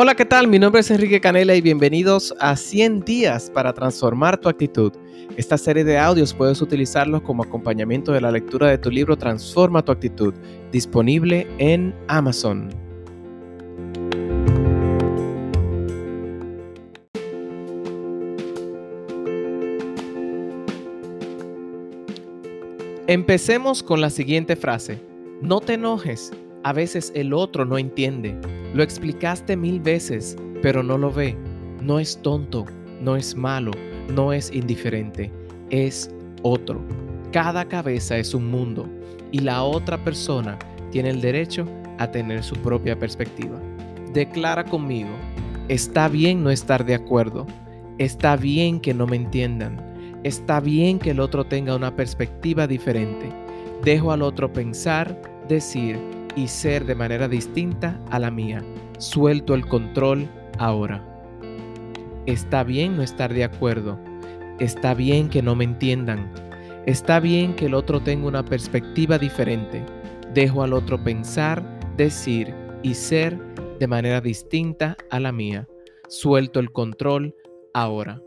Hola, ¿qué tal? Mi nombre es Enrique Canela y bienvenidos a 100 días para transformar tu actitud. Esta serie de audios puedes utilizarlos como acompañamiento de la lectura de tu libro Transforma tu actitud, disponible en Amazon. Empecemos con la siguiente frase. No te enojes, a veces el otro no entiende. Lo explicaste mil veces, pero no lo ve. No es tonto, no es malo, no es indiferente, es otro. Cada cabeza es un mundo y la otra persona tiene el derecho a tener su propia perspectiva. Declara conmigo, está bien no estar de acuerdo, está bien que no me entiendan, está bien que el otro tenga una perspectiva diferente. Dejo al otro pensar, decir, y ser de manera distinta a la mía. Suelto el control ahora. Está bien no estar de acuerdo. Está bien que no me entiendan. Está bien que el otro tenga una perspectiva diferente. Dejo al otro pensar, decir y ser de manera distinta a la mía. Suelto el control ahora.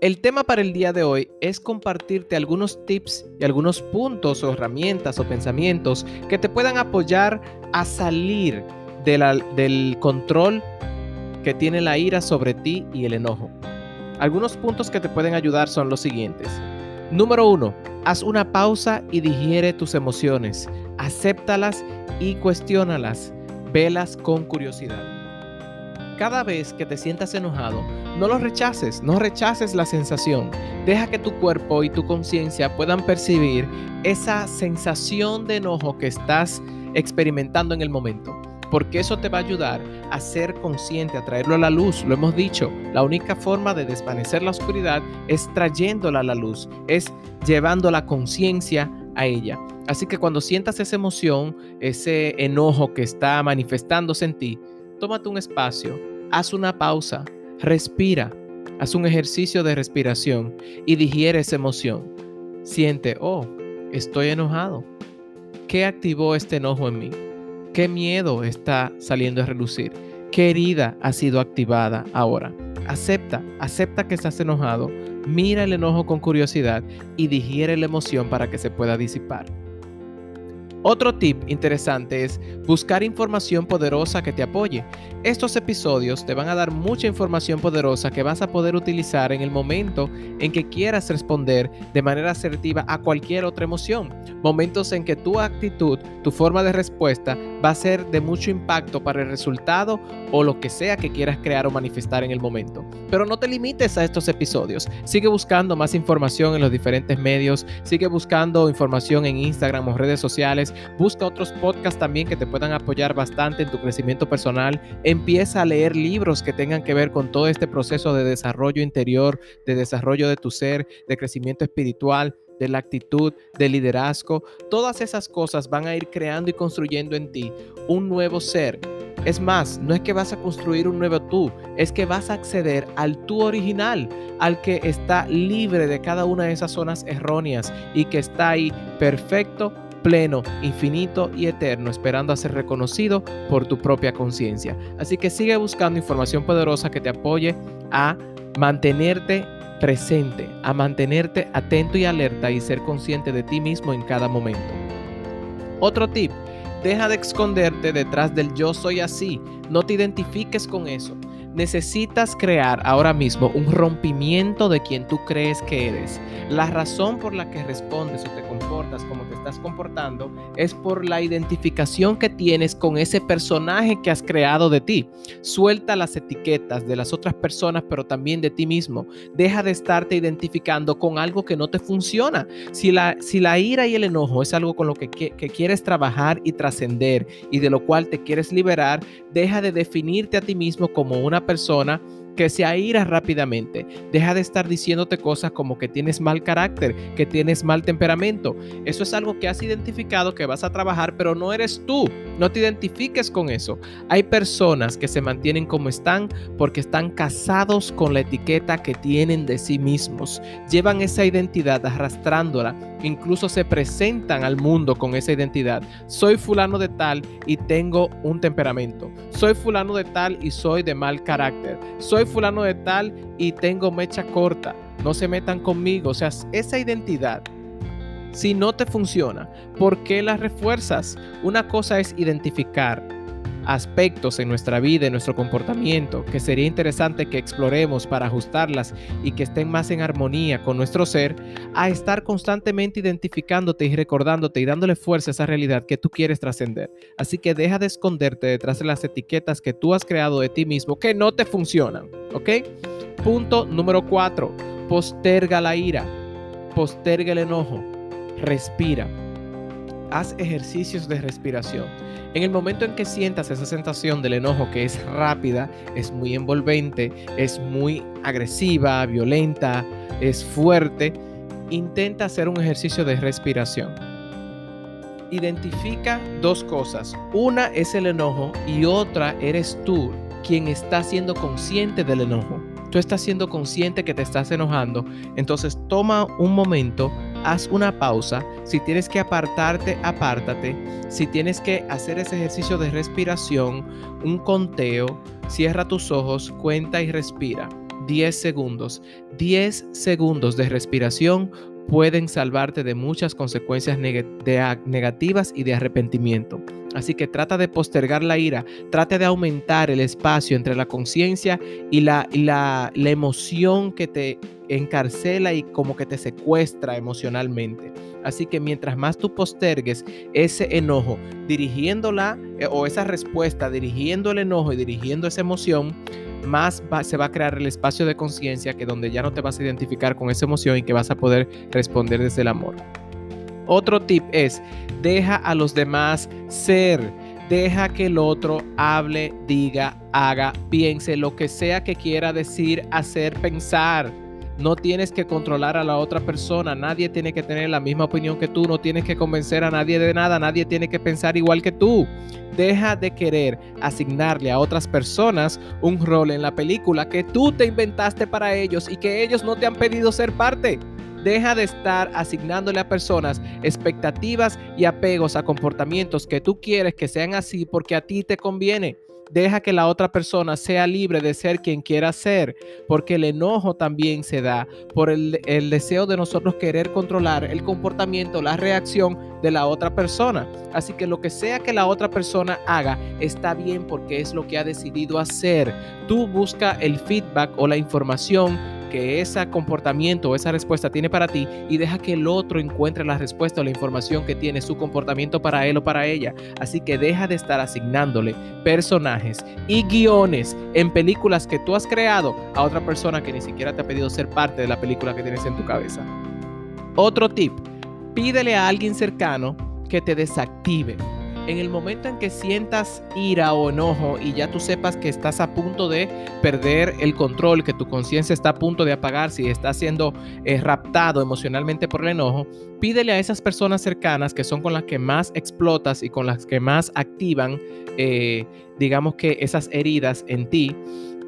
El tema para el día de hoy es compartirte algunos tips y algunos puntos o herramientas o pensamientos que te puedan apoyar a salir del control que tiene la ira sobre ti y el enojo. Algunos puntos que te pueden ayudar son los siguientes. Número uno, haz una pausa y digiere tus emociones. Acéptalas y cuestiónalas. Velas con curiosidad cada vez que te sientas enojado, no lo rechaces, no rechaces la sensación. Deja que tu cuerpo y tu conciencia puedan percibir esa sensación de enojo que estás experimentando en el momento. Porque eso te va a ayudar a ser consciente, a traerlo a la luz. Lo hemos dicho, la única forma de desvanecer la oscuridad es trayéndola a la luz, es llevando la conciencia a ella. Así que cuando sientas esa emoción, ese enojo que está manifestándose en ti, tómate un espacio, haz una pausa, respira, haz un ejercicio de respiración y digiere esa emoción. Siente, oh, estoy enojado. ¿Qué activó este enojo en mí? ¿Qué miedo está saliendo a relucir? ¿Qué herida ha sido activada ahora? Acepta, acepta que estás enojado, mira el enojo con curiosidad y digiere la emoción para que se pueda disipar. Otro tip interesante es buscar información poderosa que te apoye. Estos episodios te van a dar mucha información poderosa que vas a poder utilizar en el momento en que quieras responder de manera asertiva a cualquier otra emoción. Momentos en que tu actitud, tu forma de respuesta va a ser de mucho impacto para el resultado o lo que sea que quieras crear o manifestar en el momento. Pero no te limites a estos episodios. Sigue buscando más información en los diferentes medios. Sigue buscando información en Instagram o redes sociales Busca otros podcasts también que te puedan apoyar bastante en tu crecimiento personal. Empieza a leer libros que tengan que ver con todo este proceso de desarrollo interior, de desarrollo de tu ser, de crecimiento espiritual de la actitud, de liderazgo, todas esas cosas van a ir creando y construyendo en ti un nuevo ser. Es más, no es que vas a construir un nuevo tú, es que vas a acceder al tú original, al que está libre de cada una de esas zonas erróneas y que está ahí perfecto pleno, infinito y eterno, esperando a ser reconocido por tu propia conciencia. Así que sigue buscando información poderosa que te apoye a mantenerte presente, a mantenerte atento y alerta y ser consciente de ti mismo en cada momento. Otro tip, deja de esconderte detrás del yo soy así, no te identifiques con eso. Necesitas crear ahora mismo un rompimiento de quien tú crees que eres. La razón por la que respondes o te comportas como te estás comportando es por la identificación que tienes con ese personaje que has creado de ti. Suelta las etiquetas de las otras personas, pero también de ti mismo. Deja de estarte identificando con algo que no te funciona. Si la, si la ira y el enojo es algo con lo que, que quieres trabajar y trascender y de lo cual te quieres liberar, deja de definirte a ti mismo como una persona que se aira rápidamente. Deja de estar diciéndote cosas como que tienes mal carácter, que tienes mal temperamento. Eso es algo que has identificado, que vas a trabajar, pero no eres tú. No te identifiques con eso. Hay personas que se mantienen como están porque están casados con la etiqueta que tienen de sí mismos. Llevan esa identidad arrastrándola. Incluso se presentan al mundo con esa identidad. Soy fulano de tal y tengo un temperamento. Soy fulano de tal y soy de mal carácter. Soy fulano de tal y tengo mecha corta. No se metan conmigo. O sea, esa identidad si no te funciona, ¿por qué las refuerzas? Una cosa es identificar aspectos en nuestra vida, en nuestro comportamiento, que sería interesante que exploremos para ajustarlas y que estén más en armonía con nuestro ser, a estar constantemente identificándote y recordándote y dándole fuerza a esa realidad que tú quieres trascender. Así que deja de esconderte detrás de las etiquetas que tú has creado de ti mismo que no te funcionan, ¿ok? Punto número cuatro, posterga la ira, posterga el enojo respira. Haz ejercicios de respiración. En el momento en que sientas esa sensación del enojo que es rápida, es muy envolvente, es muy agresiva, violenta, es fuerte, intenta hacer un ejercicio de respiración. Identifica dos cosas. Una es el enojo y otra eres tú quien está siendo consciente del enojo. Tú estás siendo consciente que te estás enojando. Entonces toma un momento haz una pausa. Si tienes que apartarte, apártate. Si tienes que hacer ese ejercicio de respiración, un conteo, cierra tus ojos, cuenta y respira. 10 segundos. 10 segundos de respiración pueden salvarte de muchas consecuencias negativas y de arrepentimiento. Así que trata de postergar la ira, trata de aumentar el espacio entre la conciencia y, la, la, la emoción que te encarcela y como que te secuestra emocionalmente. Así que mientras más tú postergues ese enojo, dirigiéndola eh, o esa respuesta, dirigiendo el enojo y dirigiendo esa emoción, más se va a crear el espacio de conciencia que donde ya no te vas a identificar con esa emoción y que vas a poder responder desde el amor. Otro tip es, deja a los demás ser. Deja que el otro hable, diga, haga, piense lo que sea que quiera decir, hacer, pensar. No tienes que controlar a la otra persona, nadie tiene que tener la misma opinión que tú, no tienes que convencer a nadie de nada, nadie tiene que pensar igual que tú. Deja de querer asignarle a otras personas un rol en la película que tú te inventaste para ellos y que ellos no te han pedido ser parte. Deja de estar asignándole a personas expectativas y apegos a comportamientos que tú quieres que sean así porque a ti te conviene. Deja que la otra persona sea libre de ser quien quiera ser, porque el enojo también se da por el, deseo de nosotros querer controlar el comportamiento, la reacción de la otra persona. Así que lo que sea que la otra persona haga está bien porque es lo que ha decidido hacer. Tú busca el feedback o la información que ese comportamiento o esa respuesta tiene para ti y deja que el otro encuentre la respuesta o la información que tiene su comportamiento para él o para ella. Así que deja de estar asignándole personajes y guiones en películas que tú has creado a otra persona que ni siquiera te ha pedido ser parte de la película que tienes en tu cabeza. Otro tip, pídele a alguien cercano que te desactive en el momento en que sientas ira o enojo y ya tú sepas que estás a punto de perder el control, que tu conciencia está a punto de apagarse y estás siendo eh, raptado emocionalmente por el enojo, pídele a esas personas cercanas que son con las que más explotas y con las que más activan, eh, digamos que esas heridas en ti,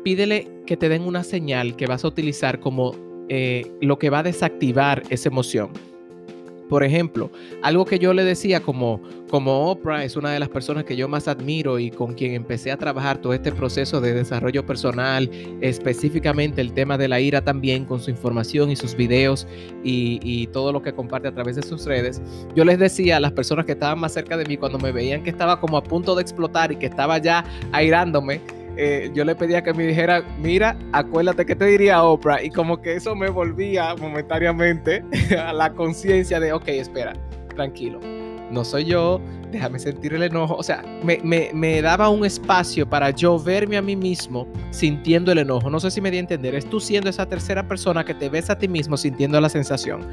pídele que te den una señal que vas a utilizar como eh, lo que va a desactivar esa emoción. Por ejemplo, algo que yo le decía como, como Oprah es una de las personas que yo más admiro y con quien empecé a trabajar todo este proceso de desarrollo personal, específicamente el tema de la ira también con su información y sus videos y, y todo lo que comparte a través de sus redes. Yo les decía a las personas que estaban más cerca de mí cuando me veían que estaba como a punto de explotar y que estaba ya airándome, eh, yo le pedía que me dijera, mira, acuérdate que te diría Oprah, y como que eso me volvía momentáneamente a la conciencia de, ok, espera, tranquilo, no soy yo, déjame sentir el enojo. O sea, me, daba un espacio para yo verme a mí mismo sintiendo el enojo. No sé si me di a entender. Es tú siendo esa tercera persona que te ves a ti mismo sintiendo la sensación.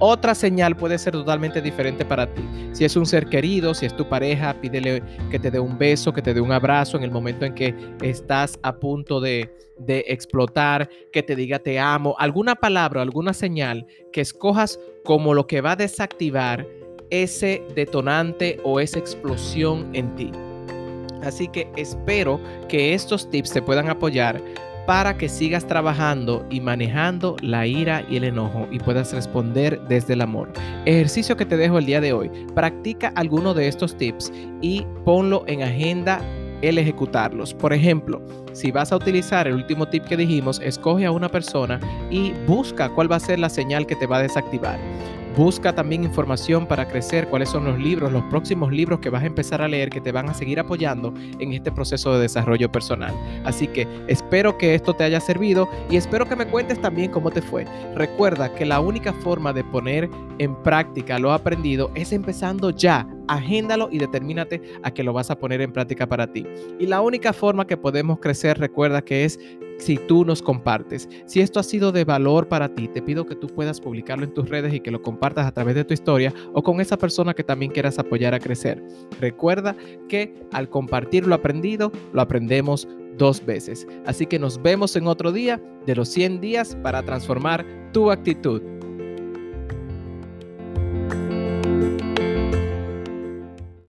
Otra señal puede ser totalmente diferente para ti. Si es un ser querido, si es tu pareja, pídele que te dé un beso, que te dé un abrazo en el momento en que estás a punto de, de explotar, que te diga te amo. Alguna palabra, alguna señal que escojas como lo que va a desactivar ese detonante o esa explosión en ti. Así que espero que estos tips te puedan apoyar para que sigas trabajando y manejando la ira y el enojo y puedas responder desde el amor. Ejercicio que te dejo el día de hoy. Practica alguno de estos tips y ponlo en agenda el ejecutarlos. Por ejemplo, si vas a utilizar el último tip que dijimos, escoge a una persona y busca cuál va a ser la señal que te va a desactivar. Busca también información para crecer, cuáles son los libros, los próximos libros que vas a empezar a leer que te van a seguir apoyando en este proceso de desarrollo personal. Así que espero que esto te haya servido y espero que me cuentes también cómo te fue. Recuerda que la única forma de poner en práctica lo aprendido es empezando ya. Agéndalo y determínate a que lo vas a poner en práctica para ti. Y la única forma que podemos crecer, recuerda que es si tú nos compartes. Si esto ha sido de valor para ti, te pido que tú puedas publicarlo en tus redes y que lo compartas a través de tu historia o con esa persona que también quieras apoyar a crecer. Recuerda que al compartir lo aprendido, lo aprendemos dos veces. Así que nos vemos en otro día de los 100 días para transformar tu actitud.